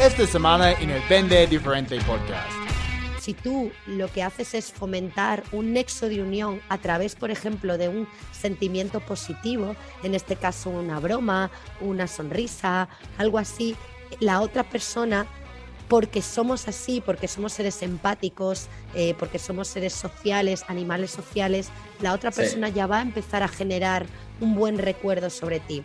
esta semana en el Vende Diferente Podcast. Si tú lo que haces es fomentar un nexo de unión a través, por ejemplo, de un sentimiento positivo, en este caso una broma, una sonrisa, algo así, la otra persona porque somos así, porque somos seres empáticos, eh, porque somos seres sociales, animales sociales, la otra persona ya va a empezar a generar un buen recuerdo sobre ti.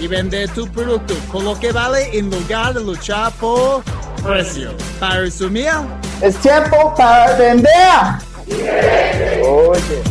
y vender tu producto con lo que vale en lugar de luchar por precio. Para resumir, es tiempo para vender. Oye.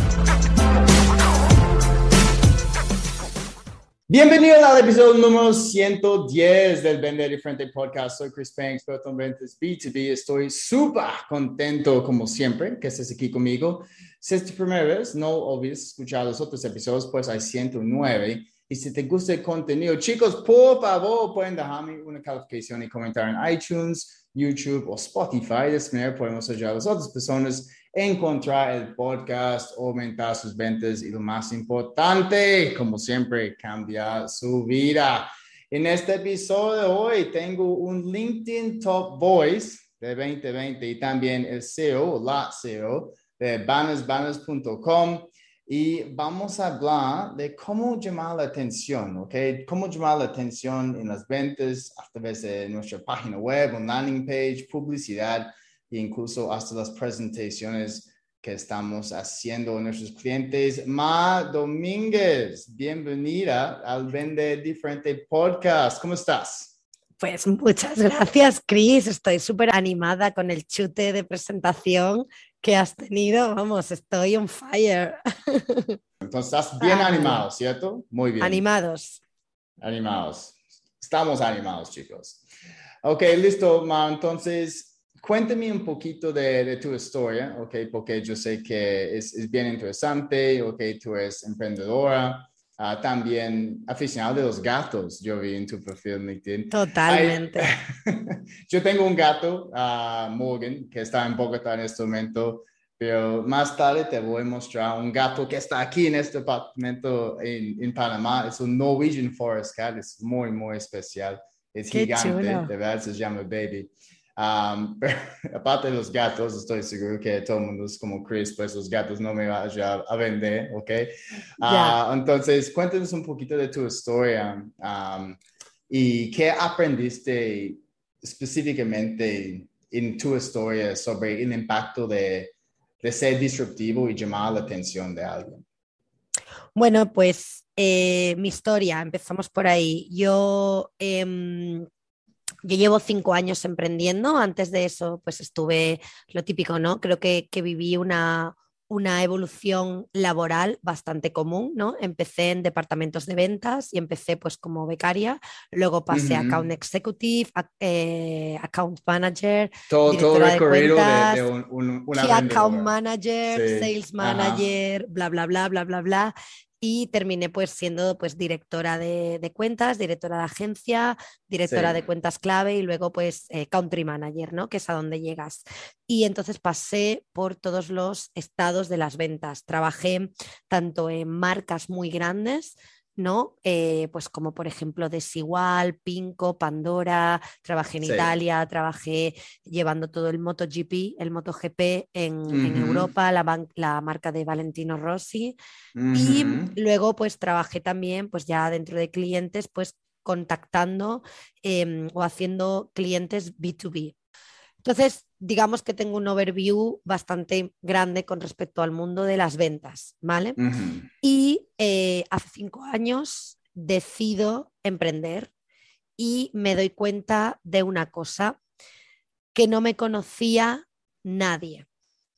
Bienvenidos al episodio número 110 del Vender Diferente Podcast. Soy Chris Payne, experto en ventas B2B. Estoy súper contento, como siempre, que estés aquí conmigo. Si es tu primera vez, no olvides escuchar los otros episodios, pues hay 109. Y si te gusta el contenido, chicos, por favor, pueden dejarme una calificación y comentar en iTunes, YouTube o Spotify. De esta manera podemos ayudar a las otras personas a encontrar el podcast, aumentar sus ventas y lo más importante, como siempre, cambiar su vida. En este episodio de hoy tengo un LinkedIn Top Voice de 2020 y también el CEO, la CEO de bannersbanners.com y vamos a hablar de cómo llamar la atención, ¿ok? Cómo llamar la atención en las ventas a través de nuestra página web, un landing page, publicidad e incluso hasta las presentaciones que estamos haciendo a nuestros clientes. Ma Domínguez, bienvenida al Vende Diferente Podcast. ¿Cómo estás? Pues muchas gracias, Chris. Estoy súper animada con el chute de presentación que has tenido, vamos, estoy on fire. Entonces estás bien animado, ¿cierto? Muy bien. Animados. Animados. Estamos animados, chicos. Ok, listo, Ma. Entonces, cuéntame un poquito de, tu historia, ok, porque yo sé que es, es bien interesante, ok, tú eres emprendedora. Uh, también aficionado de los gatos, yo vi en tu perfil LinkedIn. Totalmente. yo tengo un gato, uh, Morgan, que está en Bogotá en este momento, pero más tarde te voy a mostrar un gato que está aquí en este apartamento en, en Panamá. Es un Norwegian Forest Cat, es muy, muy especial. Es Qué gigante, chulo. de verdad se llama Baby. Um, pero, aparte de los gatos, estoy seguro que todo el mundo es como Chris, pues los gatos no me van a, a vender, ¿ok? Uh, entonces, cuéntanos un poquito de tu historia um, y qué aprendiste específicamente en tu historia sobre el impacto de, de ser disruptivo y llamar la atención de alguien. Bueno, pues eh, mi historia, empezamos por ahí. Yo... Eh, yo llevo cinco años emprendiendo, antes de eso pues estuve lo típico, ¿no? Creo que, que viví una, una evolución laboral bastante común, ¿no? Empecé en departamentos de ventas y empecé pues como becaria, luego pasé a Ujú. account executive, a- eh, account manager, Todo, todo de recorrido de, cuentas, de un, un- una account manager, Sí, sales ajá. manager, bla, bla, bla, bla, bla, bla. Y terminé pues siendo pues directora de, de cuentas, directora de agencia, directora Sí. de cuentas clave y luego pues eh, country manager, ¿no? Que es a donde llegas. Y entonces pasé por todos los estados de las ventas. Trabajé tanto en marcas muy grandes, ¿no? Eh, pues como por ejemplo Desigual, Pinco, Pandora, trabajé en Sí. Italia, trabajé llevando todo el MotoGP, el MotoGP en, en. Europa, la, marca de Valentino Rossi. Y luego pues trabajé también pues ya dentro de clientes pues contactando em, o haciendo clientes B2B. Entonces, digamos que tengo un overview bastante grande con respecto al mundo de las ventas, ¿vale? Y eh, hace cinco años decido emprender y me doy cuenta de una cosa que no me conocía nadie.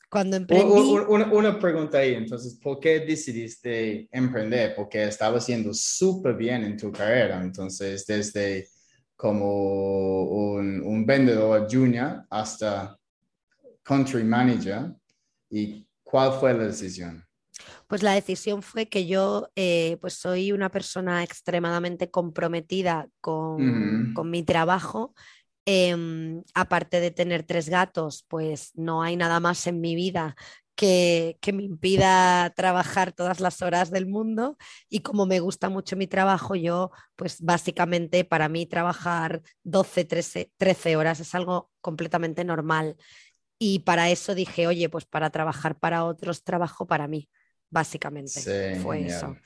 Cuando emprendí, Una, una pregunta ahí, entonces, ¿por qué decidiste emprender? Porque estaba haciendo súper bien en tu carrera, entonces, desde como un, un vendedor junior hasta country manager. ¿Y cuál fue la decisión? Pues la decisión fue que yo eh, pues soy una persona extremadamente comprometida con, con mi trabajo. Em, aparte de tener tres gatos, pues no hay nada más en mi vida que, que me impida trabajar todas las horas del mundo. Y como me gusta mucho mi trabajo, yo pues básicamente para mí trabajar 12, 13, 13 horas es algo completamente normal. Y para eso dije, oye, pues para trabajar para otros, trabajo para mí, básicamente. Sí, Fue genial. eso.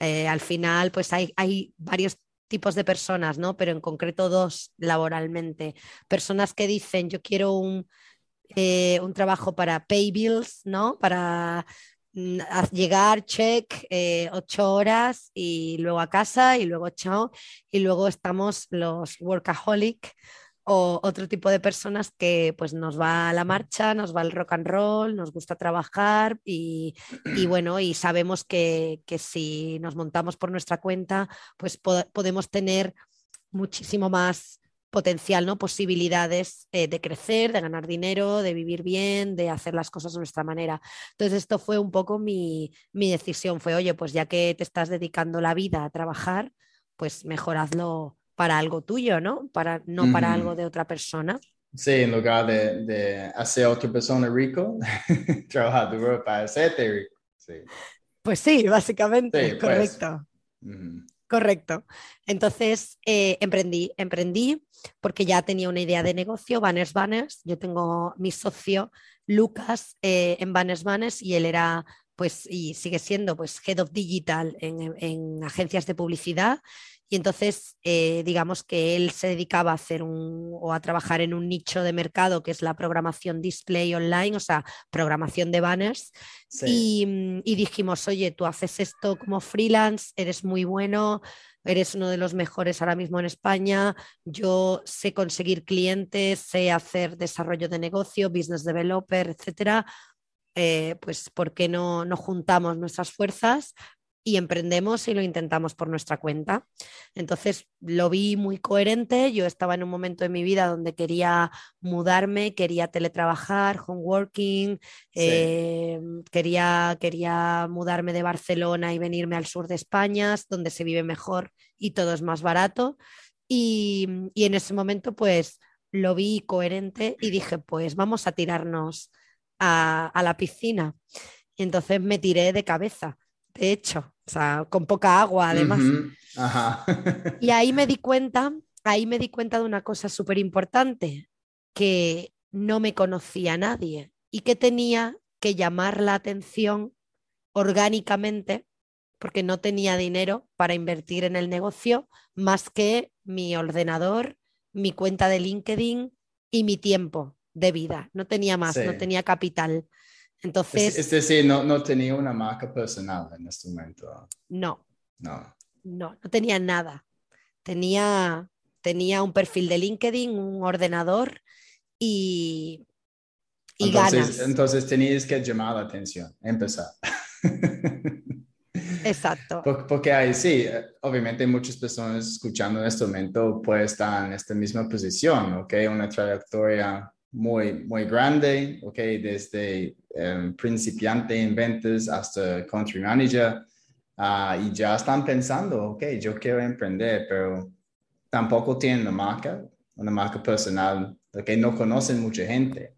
Eh, al final, pues hay, hay varios tipos de personas, ¿no? Pero en concreto dos laboralmente. Personas que dicen, yo quiero un, eh, un trabajo para pay bills, ¿no? Para mm, llegar, check, eh, ocho horas y luego a casa y luego chao. Y luego estamos los workaholic o otro tipo de personas que pues nos va a la marcha, nos va el rock and roll, nos gusta trabajar y, bueno, y sabemos que, que si nos montamos por nuestra cuenta, pues po- podemos tener muchísimo más potencial, ¿no? Posibilidades eh, de crecer, de ganar dinero, de vivir bien, de hacer las cosas de nuestra manera. Entonces, esto fue un poco mi, mi decisión. Fue, oye, pues ya que te estás dedicando la vida a trabajar, pues mejor hazlo para algo tuyo, ¿no? Para, no para algo de otra persona. Sí, en lugar de, de hacer a otra persona rico, trabajar duro para hacerte rico. Sí. Pues sí, básicamente, Sí, pues. correcto. Correcto. Entonces eh, emprendí, emprendí porque ya tenía una idea de negocio, Banners Banners. Yo tengo mi socio Lucas eh, en Banners Banners y él era, pues, y sigue siendo, pues, Head of Digital en, en agencias de publicidad. Y entonces, eh, digamos que él se dedicaba a hacer un, o a trabajar en un nicho de mercado que es la programación display online, o sea, programación de banners. Sí. Y, mm, y dijimos, oye, tú haces esto como freelance, eres muy bueno, eres uno de los mejores ahora mismo en España, yo sé conseguir clientes, sé hacer desarrollo de negocio, business developer, etcétera. Eh, pues, ¿por qué no, no juntamos nuestras fuerzas y emprendemos y lo intentamos por nuestra cuenta? Entonces lo vi muy coherente. Yo estaba en un momento de mi vida donde quería mudarme, quería teletrabajar, home working, Sí. eh, quería, quería mudarme de Barcelona y venirme al sur de España, donde se vive mejor y todo es más barato. Y, y en ese momento, pues lo vi coherente y dije, pues vamos a tirarnos a, a la piscina. Y entonces me tiré de cabeza, de hecho, o sea, con poca agua además. Ajá. Y ahí me di cuenta, ahí me di cuenta de una cosa súper importante, que no me conocía nadie y que tenía que llamar la atención orgánicamente porque no tenía dinero para invertir en el negocio más que mi ordenador, mi cuenta de LinkedIn y mi tiempo de vida. No tenía más, no tenía capital. Entonces, Es, decir, no, no tenía una marca personal en este momento. no, No. No, no tenía nada. Tenía, tenía un perfil de LinkedIn, un ordenador y, y entonces, ganas. entonces tenías que llamar la atención, empezar. Exacto. Por- Porque hay, sí, obviamente muchas personas escuchando en este momento pueden estar en esta misma posición, ¿ok? Una trayectoria muy, muy grande, ¿ok? Desde eh, principiante en hasta country manager, ah, y ya están pensando, ok, yo quiero emprender, pero tampoco tienen una marca, una marca personal, ¿ok? No conocen mucha gente.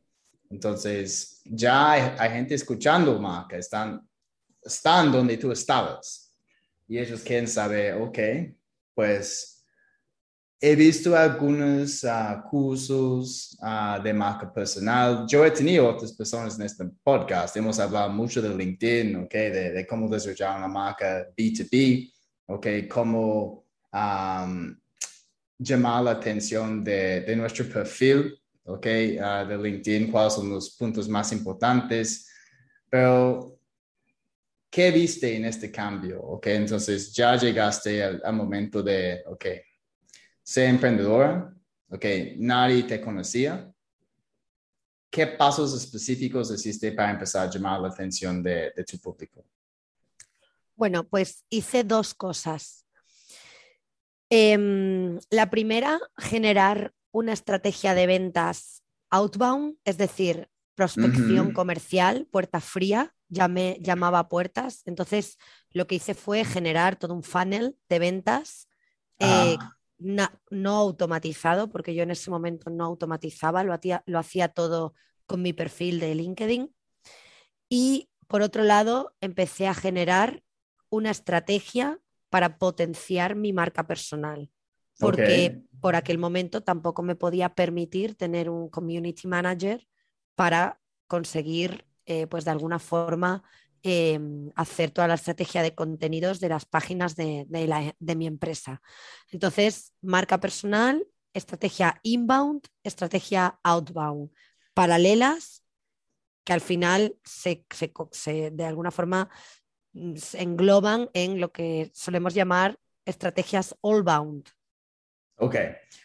Entonces, ya hay, hay gente escuchando marca, están están donde tú estabas. Y ellos quieren saber, ok, pues he visto algunos ah, cursos ah, de marca personal. Yo he tenido otras personas en este podcast. Hemos hablado mucho de LinkedIn, ok, de, de cómo desarrollar una marca B2B, ok, cómo am, llamar la atención de, de nuestro perfil, ok, ah, de LinkedIn, cuáles son los puntos más importantes. Pero ¿qué viste en este cambio? Ok, entonces ya llegaste al, al momento de, ok, ser emprendedora, ok, nadie te conocía. ¿Qué pasos específicos hiciste para empezar a llamar la atención de, de tu público? Bueno, pues hice dos cosas. Em, la primera, generar una estrategia de ventas outbound, es decir, prospección comercial, puerta fría, llamé, llamaba a puertas. Entonces, lo que hice fue generar todo un funnel de ventas eh, Ah, no automatizado, porque yo en ese momento no automatizaba, lo hacía, lo hacía todo con mi perfil de LinkedIn. Y por otro lado, empecé a generar una estrategia para potenciar mi marca personal, porque por aquel momento tampoco me podía permitir tener un community manager para conseguir, eh, pues de alguna forma, eh, hacer toda la estrategia de contenidos de las páginas de, de la- de mi empresa. Entonces, marca personal, estrategia inbound, estrategia outbound, paralelas que al final se, se de alguna forma mm, se engloban en lo que solemos llamar estrategias all-bound. Ok.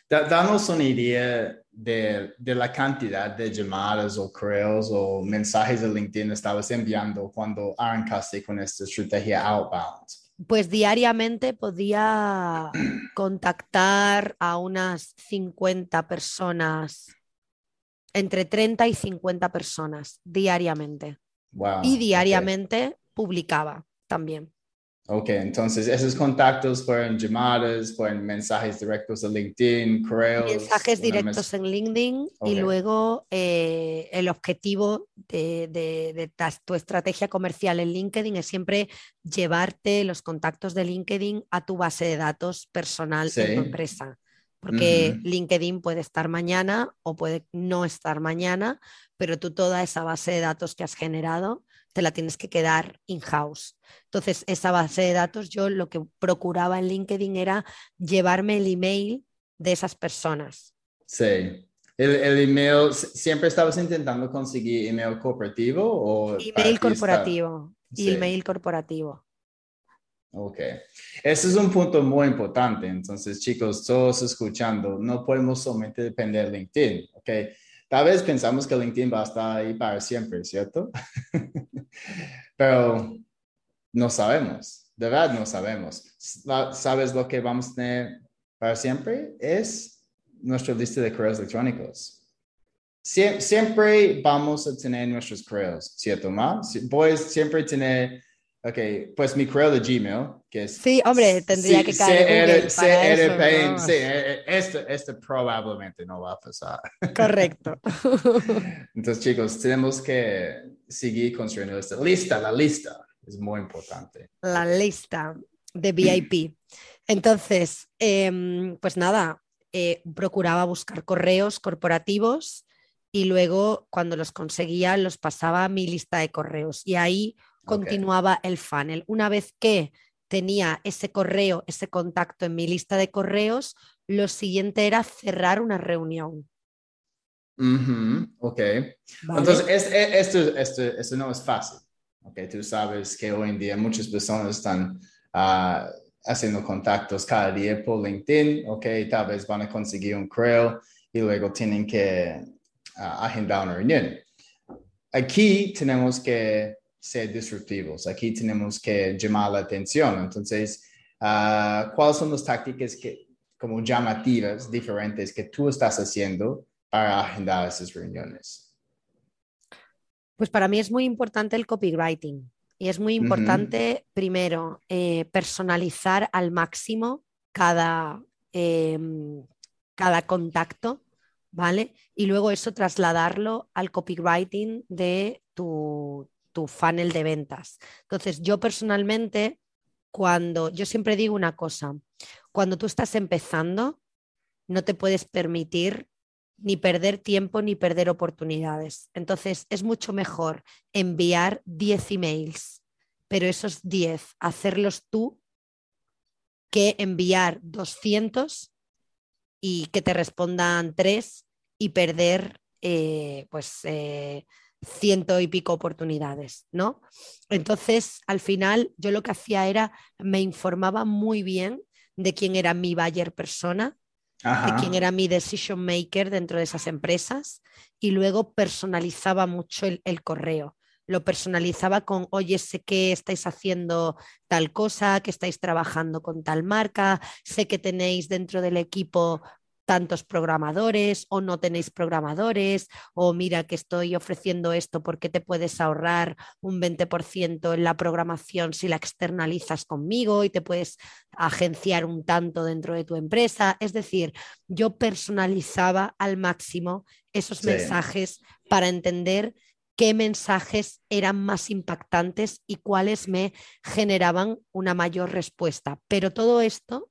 Da- danos una idea de, de la cantidad de llamadas o correos o mensajes de LinkedIn estabas enviando cuando arrancaste con esta estrategia outbound. Pues diariamente podía contactar a unas 50 personas, entre 30 y 50 personas diariamente. Wow. Y diariamente publicaba también. Ok, entonces esos contactos fueron llamadas, fueron mensajes directos de LinkedIn, correos. Mensajes directos mez- en LinkedIn y Ok. luego eh, el objetivo de, de- de ta- tu estrategia comercial en LinkedIn es siempre llevarte los contactos de LinkedIn a tu base de datos personal Sí. tu empresa. Porque Ujú. LinkedIn puede estar mañana o puede no estar mañana, pero tú toda esa base de datos que has generado te la tienes que quedar in-house. Entonces, esa base de datos, yo lo que procuraba en LinkedIn era llevarme el email de esas personas. Sí. El, el email, ¿siempre estabas intentando conseguir email corporativo o Email está- corporativo. Sí. Email corporativo. Ok. Ese es un punto muy importante. Entonces, chicos, todos escuchando, no podemos solamente depender de LinkedIn, ¿ok? Tal vez pensamos que LinkedIn va a estar ahí para siempre, ¿cierto? Pero no sabemos, de verdad no sabemos. Sa- ¿Sabes lo que vamos a tener para siempre? Es nuestra lista de correos electrónicos. Sie- siempre vamos a tener nuestros correos, ¿cierto, Ma? Si- Voy siempre tener, ok, pues mi correo de Gmail, que es... Sí, hombre, tendría Sí, que caer CR, ¿no? sí, eh, eh, esto, esto probablemente no va a pasar. Correcto. Entonces, chicos, tenemos que seguir construyendo esta lista, la lista es muy importante. La lista de VIP. Entonces, em, pues nada, eh, procuraba buscar correos corporativos y luego cuando los conseguía los pasaba a mi lista de correos y ahí Continuaba el funnel. Una vez que tenía ese correo, ese contacto en mi lista de correos, lo siguiente era cerrar una reunión. Ujú, ok. ¿vale? Entonces, es- e- esto, esto, esto no es fácil. Okay, tú sabes que hoy en día muchas personas están ah, haciendo contactos cada día por LinkedIn, ok, tal vez van a conseguir un correo y luego tienen que ah, agendar una reunión. Aquí tenemos que ser disruptivos, aquí tenemos que llamar la atención. Entonces, ah, ¿cuáles son las tácticas que, como llamativas, diferentes que tú estás haciendo para agendar esas reuniones? Pues para mí es muy importante el copywriting y es muy importante, primero, eh, personalizar al máximo cada, em, cada contacto, ¿vale? Y luego eso trasladarlo al copywriting de tu, tu funnel de ventas. Entonces, yo personalmente, cuando yo siempre digo una cosa, cuando tú estás empezando, no te puedes permitir ni perder tiempo ni perder oportunidades. Entonces es mucho mejor enviar 10 emails, pero esos 10 hacerlos tú que enviar 200 y que te respondan 3 y perder eh, pues eh, ciento y pico oportunidades, ¿no? Entonces, al final, yo lo que hacía era, me informaba muy bien de quién era mi buyer persona, de quién era mi decision maker dentro de esas empresas y luego personalizaba mucho el, el correo. Lo personalizaba con, oye, sé que estáis haciendo tal cosa, que estáis trabajando con tal marca, sé que tenéis dentro del equipo tantos programadores o no tenéis programadores o mira que estoy ofreciendo esto porque te puedes ahorrar un 20% en la programación si la externalizas conmigo y te puedes agenciar un tanto dentro de tu empresa. Es decir, yo personalizaba al máximo esos mensajes para entender qué mensajes eran más impactantes y cuáles me generaban una mayor respuesta. Pero todo esto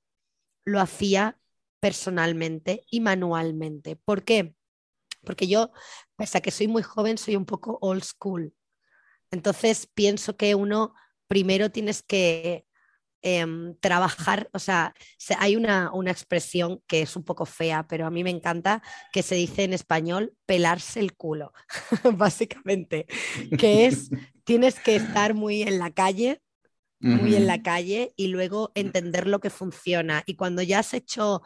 lo hacía personalmente y manualmente. ¿Por qué? Porque yo, pese a que soy muy joven, soy un poco old school. Entonces pienso que uno primero tienes que em, trabajar, o sea, hay una, una, expresión que es un poco fea, pero a mí me encanta, que se dice en español, pelarse el culo, básicamente, que es, tienes que estar muy en la calle, muy en la calle y luego entender lo que funciona. Y cuando ya has hecho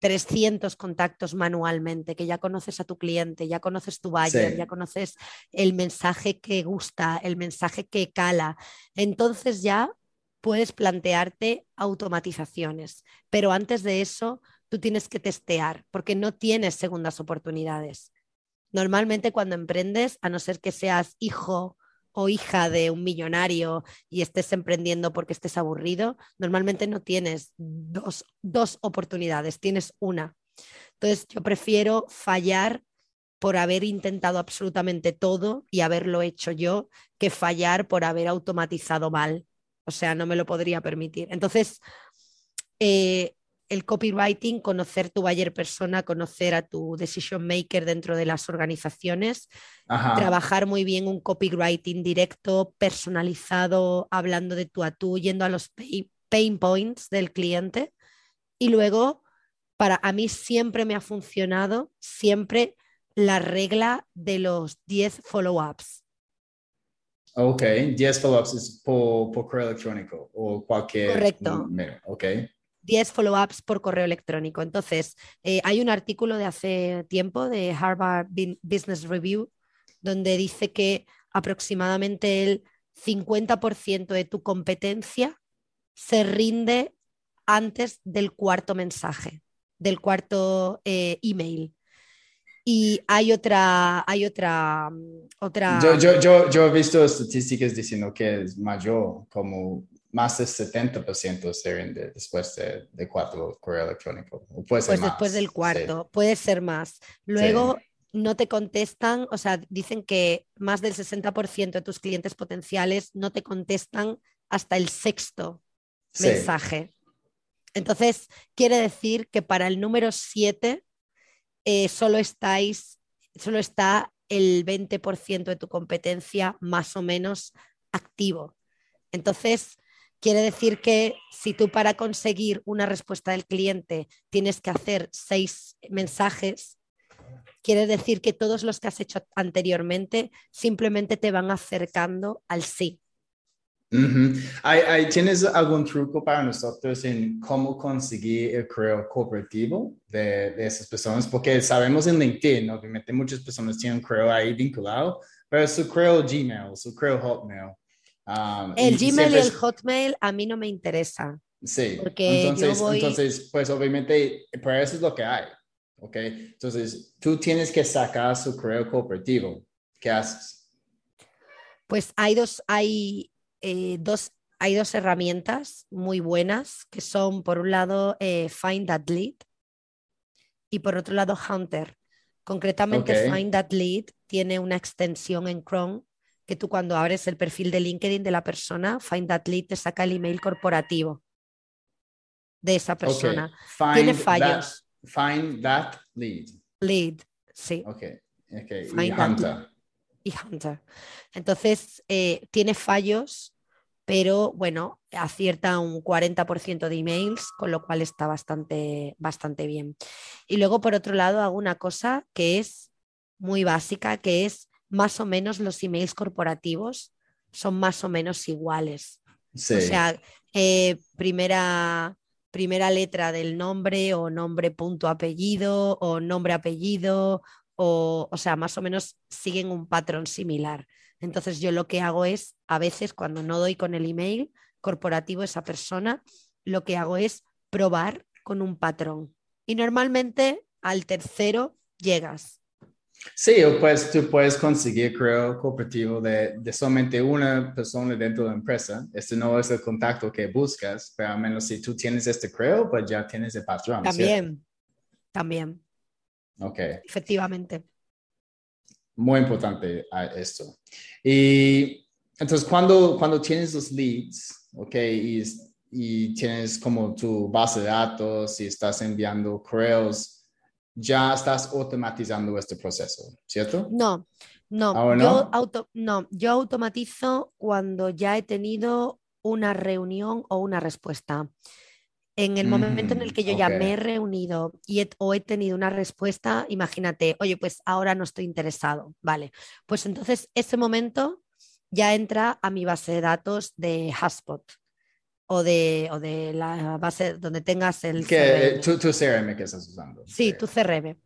300 contactos manualmente, que ya conoces a tu cliente, ya conoces tu buyer, ya conoces el mensaje que gusta, el mensaje que cala. Entonces ya puedes plantearte automatizaciones, pero antes de eso tú tienes que testear porque no tienes segundas oportunidades. Normalmente cuando emprendes, a no ser que seas hijo o hija de un millonario y estés emprendiendo porque estés aburrido, normalmente no tienes dos, dos oportunidades, tienes una. Entonces yo prefiero fallar por haber intentado absolutamente todo y haberlo hecho yo que fallar por haber automatizado mal. O sea, no me lo podría permitir. Entonces, eh, el copywriting, conocer tu buyer persona, conocer a tu decision maker dentro de las organizaciones, trabajar muy bien un copywriting directo, personalizado, hablando de tú a tú, yendo a los pain points del cliente. Y luego, para a mí siempre me ha funcionado, siempre la regla de los 10 follow-ups. Ok, 10 follow-ups es por, correo electrónico o cualquier... Correcto. Ok. 10 follow-ups por correo electrónico. Entonces, eh, hay un artículo de hace tiempo de Harvard Business Review donde dice que aproximadamente el 50% de tu competencia se rinde antes del cuarto mensaje, del cuarto eh, email. Y hay otra, hay otra, otra. Yo, yo, yo, yo he visto estadísticas diciendo que es mayor, como más del 70% se rinde después de, de, cuatro correo electrónico. puede pues después del cuarto, puede ser más. Luego no te contestan, o sea, dicen que más del 60% de tus clientes potenciales no te contestan hasta el sexto mensaje. Entonces, quiere decir que para el número 7 eh, solo estáis, solo está el 20% de tu competencia más o menos activo. Entonces, Quiere decir que si tú para conseguir una respuesta del cliente tienes que hacer seis mensajes, quiere decir que todos los que has hecho anteriormente simplemente te van acercando al sí. tienes algún truco para nosotros en cómo conseguir el correo cooperativo de, de, esas personas? Porque sabemos en LinkedIn, obviamente muchas personas tienen un correo ahí vinculado, pero su correo Gmail, su correo Hotmail. Um, el Gmail y el Hotmail a mí no me interesa. Sí, porque entonces, entonces, pues obviamente, para eso es lo que hay, ¿ok? Entonces, tú tienes que sacar su correo cooperativo. ¿Qué haces? Pues hay dos, hay, eh, dos, hay dos herramientas muy buenas que son, por un lado, eh, Find That Lead y por otro lado, Hunter. Concretamente, Find That Lead tiene una extensión en Chrome que tú cuando abres el perfil de LinkedIn de la persona, Find That Lead te saca el email corporativo de esa persona. Tiene fallos. find That Lead. Lead, sí. Ok, y Hunter. Y Hunter. Entonces, eh, tiene fallos, pero bueno, acierta un 40% de emails, con lo cual está bastante, bastante bien. Y luego, por otro lado, hago una cosa que es muy básica, que es más o menos los emails corporativos son más o menos iguales. O sea, eh, primera, primera letra del nombre o nombre punto apellido o nombre apellido o, o sea, más o menos siguen un patrón similar. Entonces yo lo que hago es, a veces cuando no doy con el email corporativo esa persona, lo que hago es probar con un patrón. Y normalmente al tercero llegas. Sí, pues tú puedes conseguir, creo, cooperativo de, de solamente una persona dentro de la empresa. Este no es el contacto que buscas, pero al menos si tú tienes este creo, pues ya tienes el patrón. ¿cierto? También, también, Ok, efectivamente. muy importante ah, esto. Y entonces, cuando, cuando tienes los leads, ok, y, y tienes como tu base de datos y estás enviando correos, ya estás automatizando este proceso, ¿cierto? No, no, ¿Ahora yo, no? auto, no, yo automatizo cuando ya he tenido una reunión o una respuesta. En el momento en el que yo ya Ujú, me he reunido y he- o he tenido una respuesta, imagínate, oye, pues ahora no estoy interesado, vale. Pues entonces ese momento ya entra a mi base de datos de HubSpot o de, o de la base donde tengas el Que, CRM. tu, tu CRM que estás usando. Sí, tu CRM.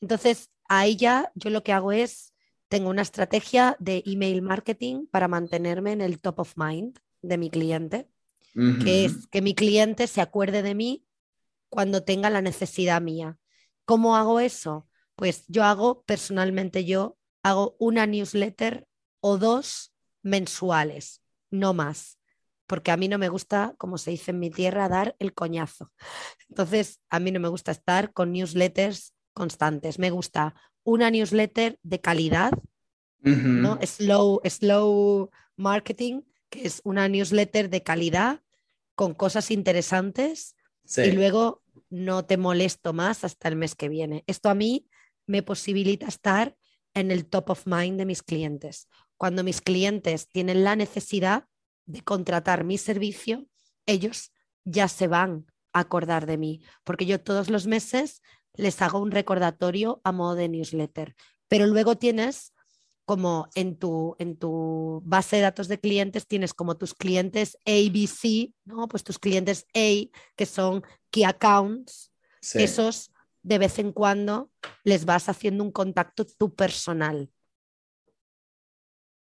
Entonces, ahí ya yo lo que hago es, tengo una estrategia de email marketing para mantenerme en el top of mind de mi cliente, que es que mi cliente se acuerde de mí cuando tenga la necesidad mía. ¿Cómo hago eso? Pues yo hago, personalmente yo, hago una newsletter o dos mensuales, no más, porque a mí no me gusta, como se dice en mi tierra, dar el coñazo. Entonces, a mí no me gusta estar con newsletters constantes, me gusta una newsletter de calidad. ¿no? Slow, slow marketing, que es una newsletter de calidad con cosas interesantes Sí. y luego no te molesto más hasta el mes que viene. Esto a mí me posibilita estar en el top of mind de mis clientes. Cuando mis clientes tienen la necesidad de contratar mi servicio, ellos ya se van a acordar de mí, porque yo todos los meses les hago un recordatorio a modo de newsletter. Pero luego tienes como en tu, en tu base de datos de clientes, tienes como tus clientes ABC, ¿no? Pues tus clientes A, que son key accounts, Sí. esos de vez en cuando les vas haciendo un contacto tú personal.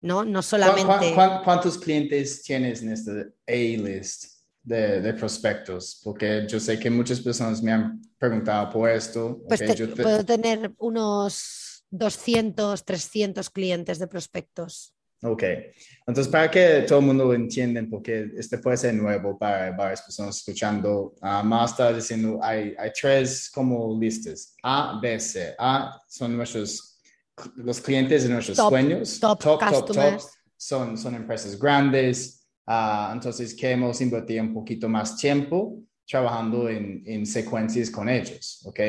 ¿No? No ¿Cuán- solamente. cuán- cuán- ¿Cuántos clientes tienes en este A-list de, de prospectos? Porque yo sé que muchas personas me han preguntado por esto. Pues te- yo te- puedo tener unos 200, 300 clientes de prospectos. Ok, entonces para que todo el mundo lo entienda, porque este puede ser nuevo para varias personas escuchando, ah, más está diciendo, hay, hay tres como listas, A, B, C. A son nuestros, los clientes de nuestros Top, sueños, top top, top, son, son empresas grandes, ah, entonces queremos invertir un poquito más tiempo trabajando en, en secuencias con ellos, ¿ok?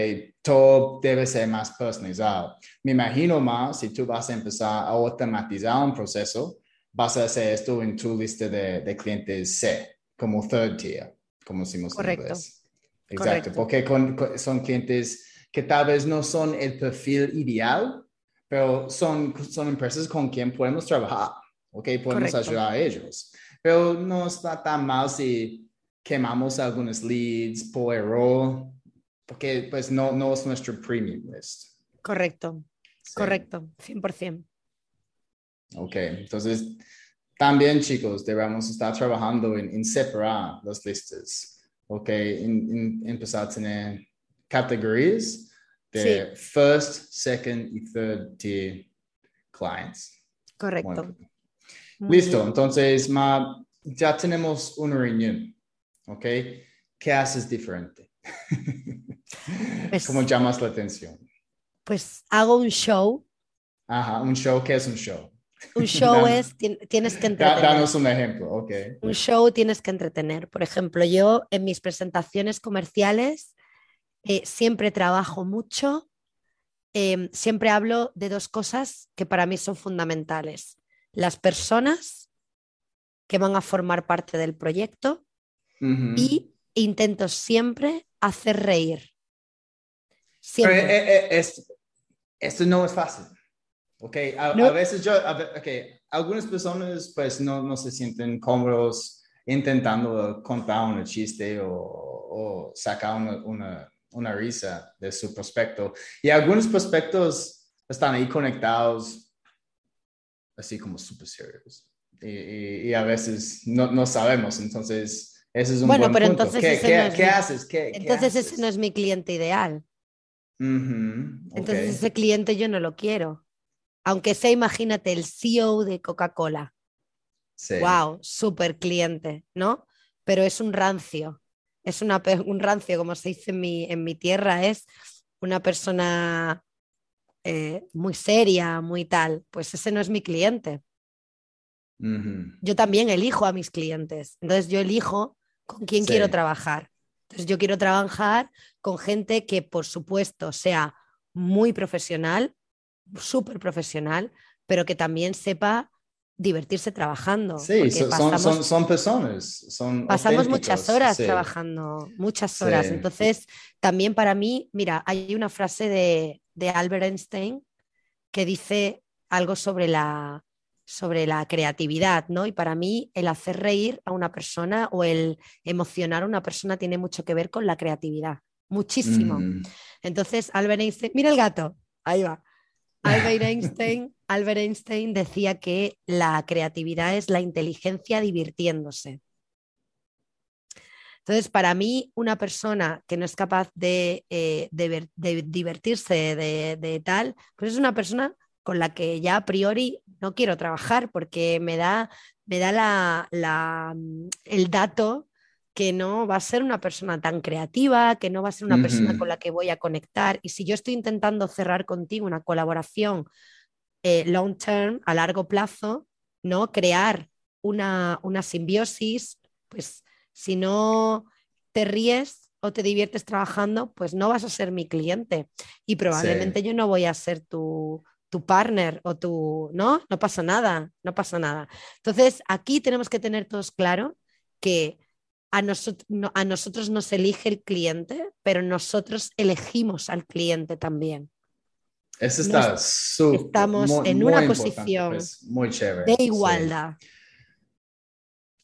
Todo debe ser más personalizado. Me imagino más si tú vas a empezar a automatizar un proceso, vas a hacer esto en tu lista de, de clientes C, como third tier, como decimos Correcto. en inglés. Exacto, Correcto. porque con- con- son clientes que tal vez no son el perfil ideal, pero son, son empresas con quien podemos trabajar, ¿ok? Podemos Correcto. ayudar a ellos. Pero no está tan mal si quemamos algunos leads por error, porque pues no, no es nuestro premium list. Correcto, Sí. correcto, 100%. Ok, entonces también chicos, debemos estar trabajando en, en separar las listas, ok, en, en empezar a tener categorías de first, second y third tier clients. Correcto. Listo, bien. entonces Ma, ya tenemos una reunión, ok, ¿qué haces diferente? Pues- ¿Cómo llamas la atención? Pues hago un show. Ajá, un show, ¿qué es un show? Un show es, tien- tienes que entretener. danos un ejemplo, ok. Un show tienes que entretener. Por ejemplo, yo en mis presentaciones comerciales eh, siempre trabajo mucho, eh, siempre hablo de dos cosas que para mí son fundamentales. Las personas que van a formar parte del proyecto Ujú. y intento siempre hacer reír. Siempre. eh, eh, es- esto no es fácil. Ok, a, No. a veces yo, a ve- ok, algunas personas pues no, no se sienten cómodos intentando contar un chiste o, o sacar una, una, una risa de su prospecto. Y algunos prospectos están ahí conectados así como súper serios. Y, y- y a veces no, no sabemos, entonces ese es un Bueno, buen pero punto. entonces ¿Qué, qué- no qué mi- haces? ¿Qué- Entonces haces? ese no es mi cliente ideal. Ujú, Entonces ok. ese cliente yo no lo quiero. Aunque sea, imagínate, el CEO de Coca-Cola. Sí. Wow, súper cliente, ¿no? Pero es un rancio. Es una, un rancio, como se dice en mi, en mi tierra, es una persona eh, muy seria, muy tal. Pues ese no es mi cliente. Yo también elijo a mis clientes. Entonces yo elijo con quién Sí. quiero trabajar. Entonces yo quiero trabajar con gente que, por supuesto, sea muy profesional, súper profesional, pero que también sepa divertirse trabajando. Sí, son, pasamos- son, son personas, son Pasamos muchas horas sí. trabajando, muchas horas. Sí. Entonces, también para mí, mira, hay una frase de, de Albert Einstein que dice algo sobre la, sobre la creatividad, ¿no? Y para mí, el hacer reír a una persona o el emocionar a una persona tiene mucho que ver con la creatividad, muchísimo. Ujú. Entonces, Albert Einstein, mira el gato, ahí va. Albert Einstein, Albert Einstein decía que la creatividad es la inteligencia divirtiéndose. Entonces, para mí, una persona que no es capaz de, eh, de ver- de divertirse de, de tal, pues es una persona con la que ya a priori no quiero trabajar porque me da, me da la, la, el dato que no va a ser una persona tan creativa, que no va a ser una persona con la que voy a conectar. Y si yo estoy intentando cerrar contigo una colaboración eh, long term, a largo plazo, ¿no? Crear una, una simbiosis, pues si no te ríes o te diviertes trabajando, pues no vas a ser mi cliente y probablemente yo no voy a ser tu, tu partner o tu, ¿no? No pasa nada, no pasa nada. Entonces, aquí tenemos que tener todos claro que a, nosot- no- a nosotros nos elige el cliente, pero nosotros elegimos al cliente también. Eso está súper, estamos muy- en una posición pues, muy chévere. De sí. igualdad.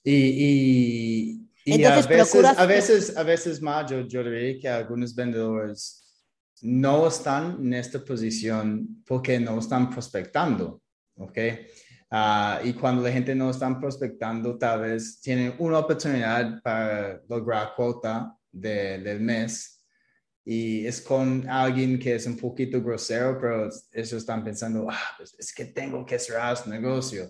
Y, y, y Entonces, a, veces, a veces, a veces más, yo, yo diría que algunos vendedores no están en esta posición porque no están prospectando, ¿ok? Ah, y cuando la gente no está prospectando, tal vez tienen una oportunidad para lograr cuota de- del mes y es con alguien que es un poquito grosero, pero ellos están pensando, ah, pues es que tengo que cerrar su negocio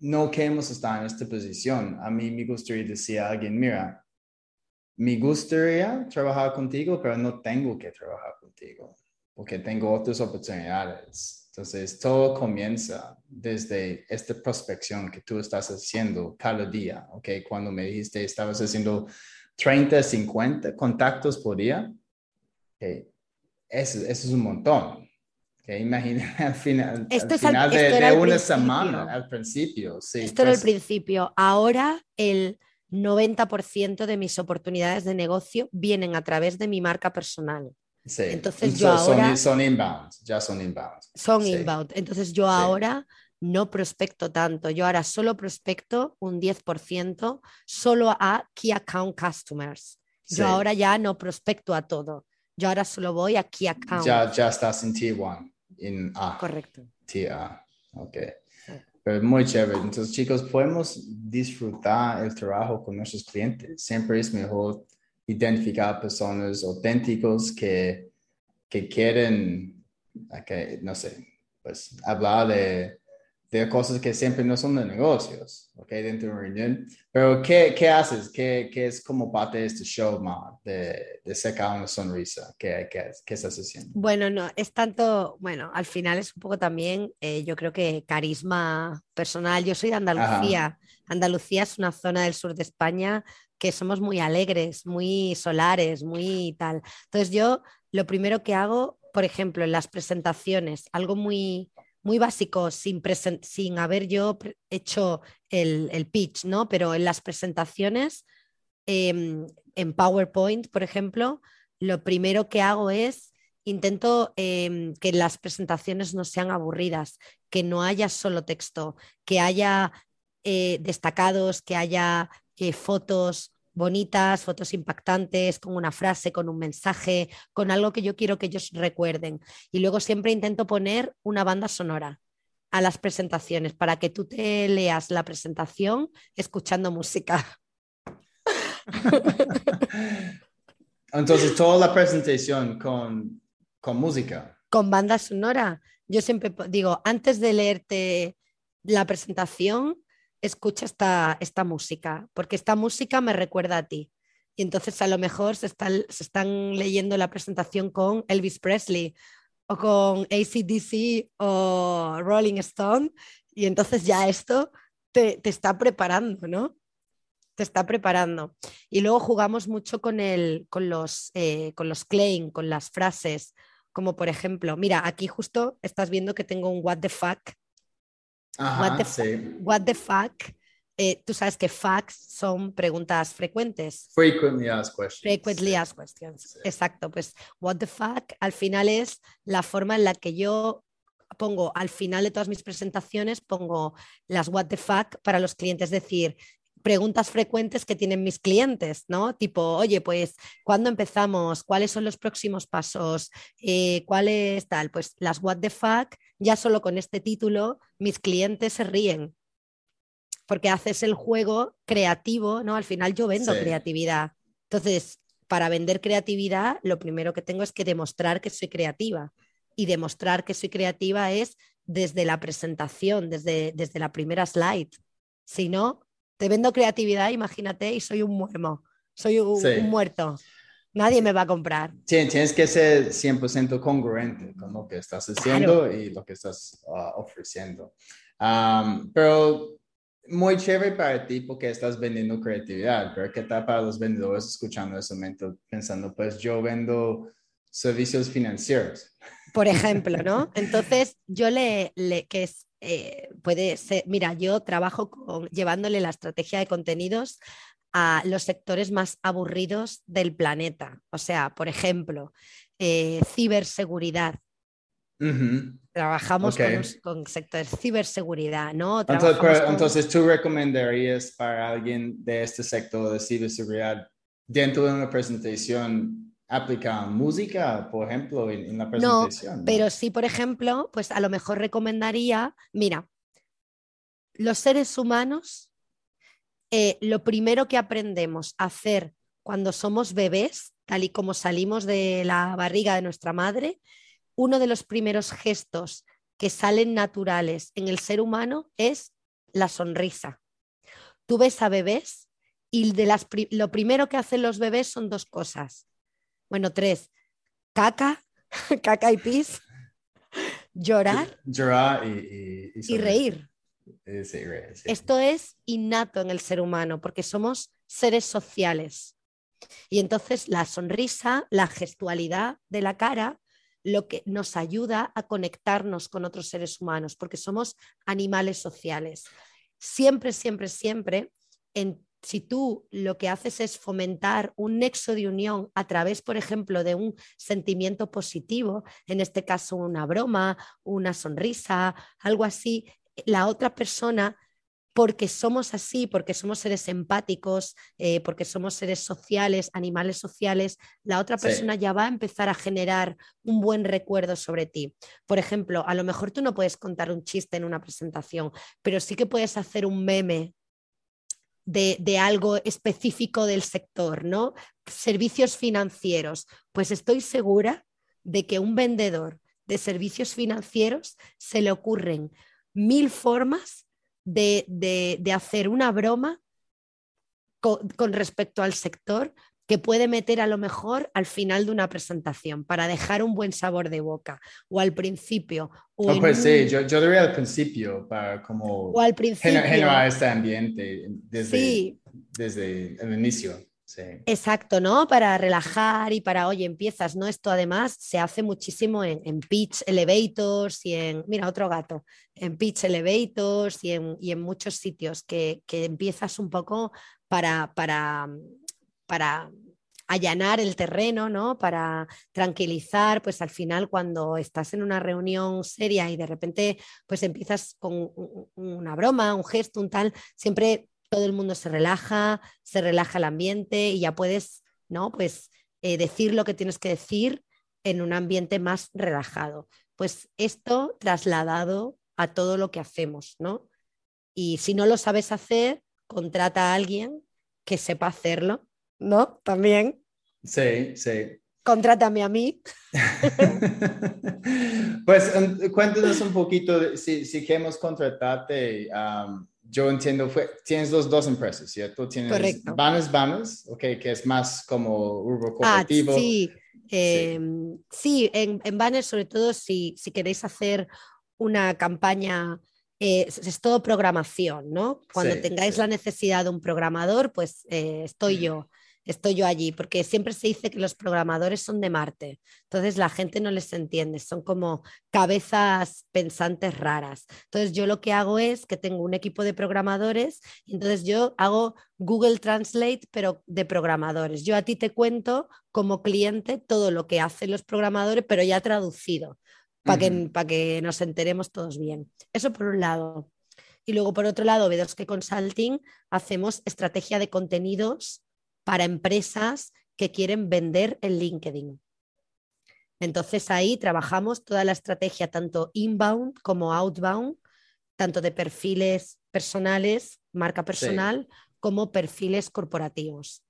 no queremos estar en esta posición. A mí me gustaría decir a alguien, mira, me gustaría trabajar contigo, pero no tengo que trabajar contigo porque tengo otras oportunidades. Entonces, todo comienza desde esta prospección que tú estás haciendo cada día, ¿ok? Cuando me dijiste estabas haciendo 30, 50 contactos por día, ok, Eso, eso es un montón. Okay, imagina al final, Esto al es al- final de, esto de una semana, al principio. Sí, Esto era el pues, principio. Ahora el 90% de mis oportunidades de negocio vienen a través de mi marca personal. Sí. entonces yo son- ahora- Son, inbound, ya son inbound. Son Sí. inbound. Entonces yo Sí. ahora no prospecto tanto. Yo ahora solo prospecto un 10% solo a Key Account Customers. Yo ahora ya no prospecto a todo. Yo ahora solo voy a Key Account. Ya, ya estás en Tier 1, en A. Correcto. Tier A. Ok. Pero muy chévere. Entonces, chicos, podemos disfrutar el trabajo con nuestros clientes. Siempre es mejor identificar personas auténticos que, que quieren, que, no sé, pues hablar de, de cosas que siempre no son de negocios, ¿ok? Dentro de una reunión. Pero, ¿qué, qué haces? ¿Qué, ¿Qué es como parte de este show, Ma? De, de sacar una sonrisa. ¿Qué, qué, estás haciendo? Bueno, no, es tanto, bueno, al final es un poco también, eh, yo creo que carisma personal. Yo soy de Andalucía. Andalucía es una zona del sur de España que somos muy alegres, muy solares, muy tal. Entonces yo lo primero que hago, por ejemplo, en las presentaciones, algo muy, muy básico, sin, sin haber yo hecho el, el pitch, ¿no? Pero en las presentaciones, em, en PowerPoint, por ejemplo, lo primero que hago es intento em, que las presentaciones no sean aburridas, que no haya solo texto, que haya eh, destacados, que haya eh, fotos bonitas, fotos impactantes, con una frase, con un mensaje, con algo que yo quiero que ellos recuerden. Y luego siempre intento poner una banda sonora a las presentaciones para que tú te leas la presentación escuchando música. Entonces, toda la presentación con, con música. Con banda sonora. Yo siempre digo, antes de leerte la presentación, escucha esta, esta música, porque esta música me recuerda a ti. Y entonces a lo mejor se están, leyendo la presentación con Elvis Presley o con ACDC o Rolling Stone. Y entonces ya esto te, está preparando, ¿no? Te está preparando. Y luego jugamos mucho con, el, con, los, eh, los con las frases, como por ejemplo, mira, aquí justo estás viendo que tengo un what the fuck. Ajá, What the sí. What the fuck, eh, tú sabes que facts son preguntas frecuentes. Frequently asked questions. Frequently sí. asked questions. Sí. Exacto, pues what the fuck al final es la forma en la que yo pongo al final de todas mis presentaciones, pongo las what the fuck para los clientes, es decir, preguntas frecuentes que tienen mis clientes, ¿no? Tipo, oye, pues, ¿cuándo empezamos? ¿Cuáles son los próximos pasos? Eh, ¿Cuál es tal? Pues las what the fuck, ya solo con este título, mis clientes se ríen. Porque haces el juego creativo, ¿no? Al final yo vendo Sí. creatividad. Entonces, para vender creatividad, lo primero que tengo es que demostrar que soy creativa. Y demostrar que soy creativa es desde la presentación, desde, desde la primera slide. Si no, te vendo creatividad, imagínate, y soy un muermo, soy un, Sí. un muerto. Nadie me va a comprar. Tien- Tienes que ser 100% congruente con lo que estás haciendo y lo que estás ah, ofreciendo. Am, pero muy chévere para ti porque estás vendiendo creatividad, pero ¿qué tal para los vendedores escuchando ese momento pensando, pues yo vendo servicios financieros? por ejemplo, ¿no? Entonces, yo le, le que es, eh, puede ser, mira, yo trabajo con, llevándole la estrategia de contenidos a los sectores más aburridos del planeta. O sea, por ejemplo, eh, ciberseguridad. Trabajamos con, con sectores ciberseguridad, ¿no? Entonces, Trabajamos pero- con- entonces, ¿tú recomendarías para alguien de este sector de ciberseguridad dentro de una presentación aplicar música, por ejemplo, en, en la presentación? ¿no? Pero sí, por ejemplo, pues a lo mejor recomendaría, mira, los seres humanos, eh, lo primero que aprendemos a hacer cuando somos bebés, tal y como salimos de la barriga de nuestra madre, uno de los primeros gestos que salen naturales en el ser humano es la sonrisa. Tú ves a bebés y de las pri- lo primero que hacen los bebés son dos cosas. Bueno, tres. Caca, caca y pis, llorar Llorar y, y, y sonreír. reír. Eh, sí, reír, sí. Esto es innato en el ser humano porque somos seres sociales. Y entonces la sonrisa, la gestualidad de la cara, lo que nos ayuda a conectarnos con otros seres humanos porque somos animales sociales. Siempre, siempre, siempre, en, si tú lo que haces es fomentar un nexo de unión a través, por ejemplo, de un sentimiento positivo, en este caso una broma, una sonrisa, algo así, la otra persona, porque somos así, porque somos seres empáticos, eh, porque somos seres sociales, animales sociales, la otra Sí. persona ya va a empezar a generar un buen recuerdo sobre ti. Por ejemplo, a lo mejor tú no puedes contar un chiste en una presentación, pero sí que puedes hacer un meme de, de, algo específico del sector, ¿no? Servicios financieros. Pues estoy segura de que un vendedor de servicios financieros se le ocurren mil formas de, de, de hacer una broma con, con, respecto al sector que puede meter a lo mejor al final de una presentación para dejar un buen sabor de boca o al principio. O oh, pues un... sí, yo, yo, diría al principio para como o al principio. generar este ambiente desde, sí. desde el inicio. Sí. Exacto, ¿no? Para relajar y para, oye, empiezas, ¿no? Esto además se hace muchísimo en, en pitch elevators y en, mira, otro gato, en pitch elevators y en, y en muchos sitios que, que, empiezas un poco para, para, para allanar el terreno, ¿no? Para tranquilizar, pues al final cuando estás en una reunión seria y de repente pues empiezas con una broma, un gesto, un tal, siempre todo el mundo se relaja, se relaja el ambiente y ya puedes, ¿no? Pues eh, decir lo que tienes que decir en un ambiente más relajado. Pues esto trasladado a todo lo que hacemos, ¿no? Y si no lo sabes hacer, contrata a alguien que sepa hacerlo, ¿no? También. Sí, sí. Contrátame a mí. pues um, cuéntanos un poquito, de, si, si queremos contratarte, um, yo entiendo, fue, tienes dos, dos empresas, ¿cierto? Tienes Correcto. Banners Banners, ok, que es más como urbo Ah, cooperativo. sí. Eh, sí, en, en Banner, sobre todo si, si queréis hacer una campaña, eh, es, es todo programación, ¿no? Cuando Sí, tengáis sí. la necesidad de un programador, pues eh, estoy yo, estoy yo allí, porque siempre se dice que los programadores son de Marte, entonces la gente no les entiende, son como cabezas pensantes raras. Entonces yo lo que hago es que tengo un equipo de programadores entonces yo hago Google Translate, pero de programadores. Yo a ti te cuento como cliente todo lo que hacen los programadores, pero ya traducido, para que, para que nos enteremos todos bien. Eso por un lado. Y luego por otro lado, B2K Consulting, hacemos estrategia de contenidos para empresas que quieren vender en LinkedIn. Entonces ahí trabajamos toda la estrategia, tanto inbound como outbound, tanto de perfiles personales, marca personal, como perfiles corporativos.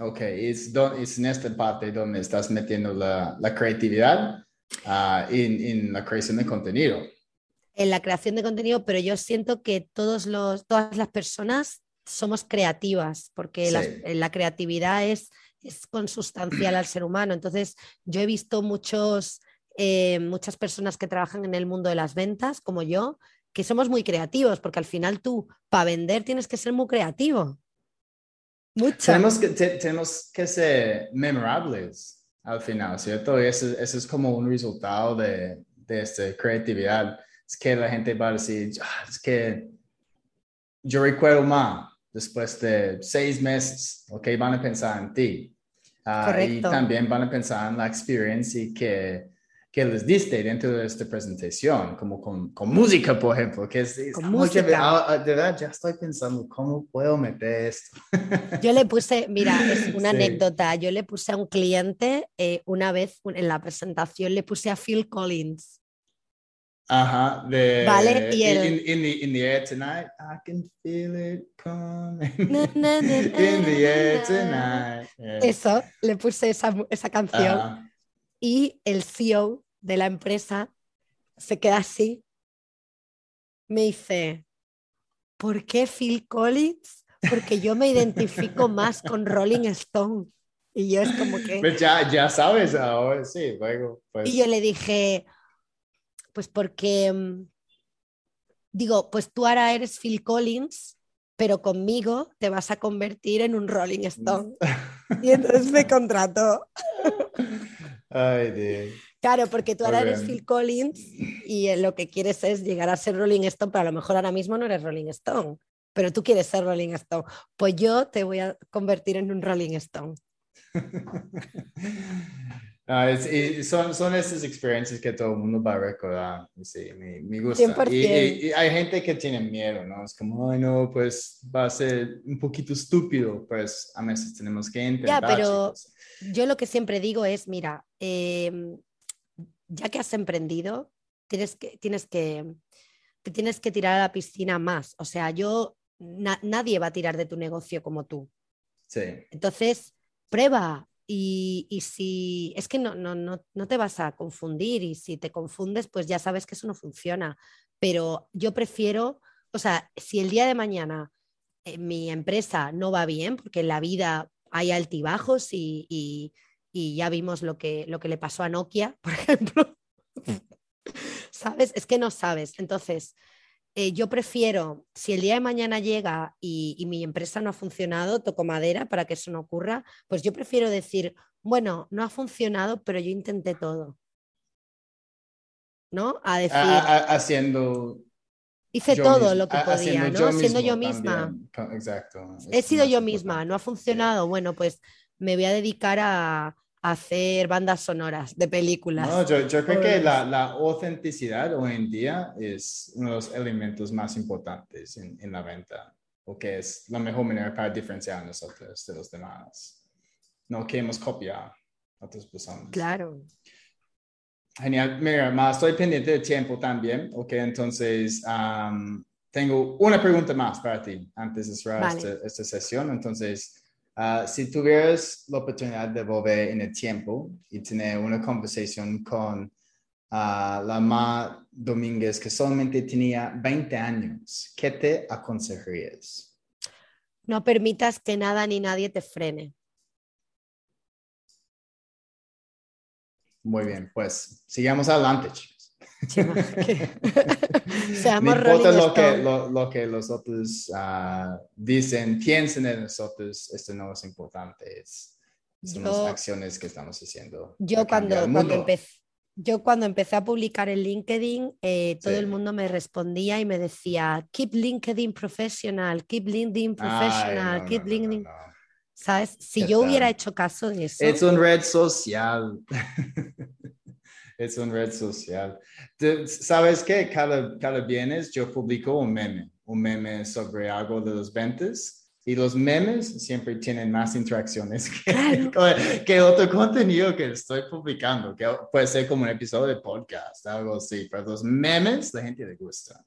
Ok, es, es en esta parte donde estás metiendo la, la creatividad ah, en, en la creación de contenido. En la creación de contenido, pero yo siento que todos los, todas las personas somos creativas, porque Sí. la creatividad es, es consustancial al ser humano. Entonces, yo he visto muchos, eh, muchas personas que trabajan en el mundo de las ventas, como yo, que somos muy creativos, porque al final tú, para vender, tienes que ser muy creativo. Mucho. Tenemos que, te- tenemos que ser memorables al final, ¿cierto? Y eso, eso es como un resultado de, de esta creatividad. Es que la gente va a decir, "Ah, es que yo recuerdo más después de seis meses, ¿ok? Van a pensar en ti. Ah, y también van a pensar en la experiencia que, que les diste dentro de esta presentación, como con, con música, por ejemplo, que es, es- Con música. ah, ah, de verdad, ya estoy pensando, ¿cómo puedo meter esto? Yo le puse, mira, es una Sí. anécdota, yo le puse a un cliente eh, una vez en la presentación, le puse a Phil Collins. Ajá, de Vale, y el- in, in the in the air tonight, I can feel it coming. Na, na, na, in the air tonight. Yeah. Eso, le puse esa, esa canción Ajá. y el CEO de la empresa se queda así, me dice, ¿por qué Phil Collins? Porque yo me identifico más con Rolling Stone. Y yo es como que... Pues ya, ya sabes ahora, sí, luego, pues. Y yo le dije, pues porque, mm, digo, pues tú ahora eres Phil Collins, pero conmigo te vas a convertir en un Rolling Stone. Y entonces me contrató. Ay, Dios. Claro, porque tú ahora eres. Phil Collins y eh, lo que quieres es llegar a ser Rolling Stone, pero a lo mejor ahora mismo no eres Rolling Stone, pero tú quieres ser Rolling Stone. Pues yo te voy a convertir en un Rolling Stone. Ah, es- y son, son esas experiencias que todo el mundo va a recordar. Sí, me, me gusta. 100%. Y, y- y hay gente que tiene miedo, ¿no? Es como, ay, no, pues va a ser un poquito estúpido. Pues a veces tenemos que intentar. pero- chicos. Yo lo que siempre digo es, mira, em, ya que has emprendido, tienes que, tienes que, te tienes que tirar a la piscina más. O sea, yo, na- nadie va a tirar de tu negocio como tú. Sí. Entonces, prueba. Y, y si es que no, no, no, no te vas a confundir y si te confundes, pues ya sabes que eso no funciona. Pero yo prefiero, o sea, si el día de mañana eh, mi empresa no va bien, porque en la vida hay altibajos y, y- y ya vimos lo que, lo que le pasó a Nokia, por ejemplo. ¿Sabes? Es que no sabes. Entonces, eh, yo prefiero, si el día de mañana llega y, y mi empresa no ha funcionado, toco madera para que eso no ocurra, pues yo prefiero decir, bueno, no ha funcionado, pero yo intenté todo. ¿No? A decir, A- a- a- haciendo. hice todo mismo, lo que podía, haciendo ¿no? Siendo yo misma. también. Exacto. He sido yo misma, no ha funcionado. Bueno, pues me voy a dedicar a hacer bandas sonoras de películas. No, yo, yo creo que la, la autenticidad hoy en día es uno de los elementos más importantes en, en la venta, porque es la mejor manera para diferenciar a nosotros de los demás. No queremos copiar a otras personas. Claro. Genial. Mira, más estoy pendiente de tiempo también, ok, entonces tengo una pregunta más para ti antes de cerrar Vale. este- esta sesión. Entonces, Ah, si tuvieras la oportunidad de volver en el tiempo y tener una conversación con ah, la Ma Domínguez, que solamente tenía 20 años, ¿qué te aconsejarías? No permitas que nada ni nadie te frene. Muy bien, pues sigamos adelante. Chema, que- No Seamos importa lo que, lo, lo que los otros ah, dicen, piensen en nosotros, esto no es importante, es, son Yo- las acciones que estamos haciendo. Yo cuando, cuando, empecé, yo cuando empecé a publicar en LinkedIn, eh, todo Sí. el mundo me respondía y me decía, keep LinkedIn professional, keep LinkedIn Ay, professional, no, keep no, LinkedIn. ¿Sabes? Si ¿Qué yo hubiera hecho caso de eso, Es una red social. es una red social. ¿Sabes qué? Cada, cada viernes yo publico un meme, un meme sobre algo de los ventas. Y los memes siempre tienen más interacciones que, que otro contenido que estoy publicando, que puede ser como un episodio de podcast, algo así. Pero los memes, la gente le gusta.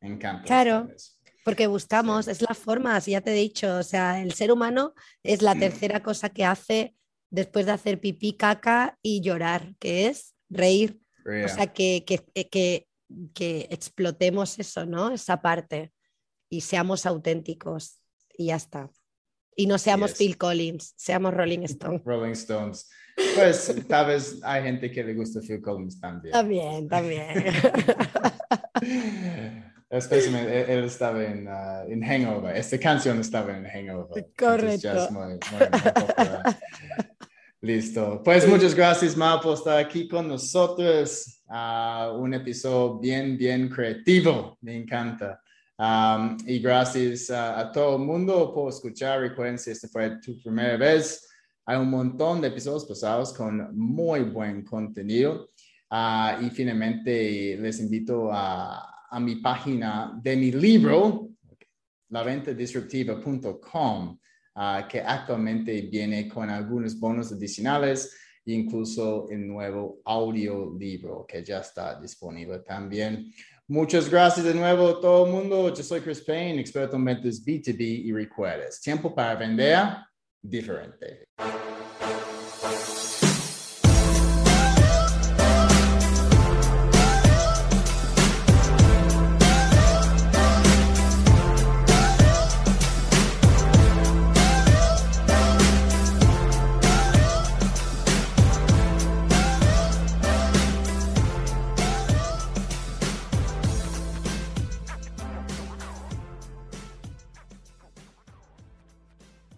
Me encanta. Claro. porque buscamos, Sí. es la forma, si ya te he dicho, o sea, el ser humano es la Mm. tercera cosa que hace después de hacer pipí, caca y llorar, que es reír. Yeah. O sea, que, que, que, que explotemos eso, ¿no? Esa parte y seamos auténticos y ya está. Y no seamos es. Phil Collins, seamos Rolling Stone. Rolling Stones. Pues tal vez hay gente que le gusta Phil Collins también. También, también. Especialmente, él, estaba en, ah, en Hangover. Esta canción estaba en Hangover. Ya es Correcto. muy- muy- muy. Listo. Pues muchas gracias, Ma, por estar aquí con nosotros. Ah, un episodio bien, bien creativo. Me encanta. Um, y gracias a, a todo el mundo por escuchar. Recuerden, si esta fue tu primera vez, hay un montón de episodios pasados con muy buen contenido. Ah, y finalmente les invito a, a mi página de mi libro, laventadisruptiva.com, ah, que actualmente viene con algunos bonos adicionales, incluso el nuevo audiolibro que ya está disponible también. Muchas gracias de nuevo a todo el mundo. Yo soy Chris Payne, experto en ventas B2B y recuerdes, tiempo para vender diferente.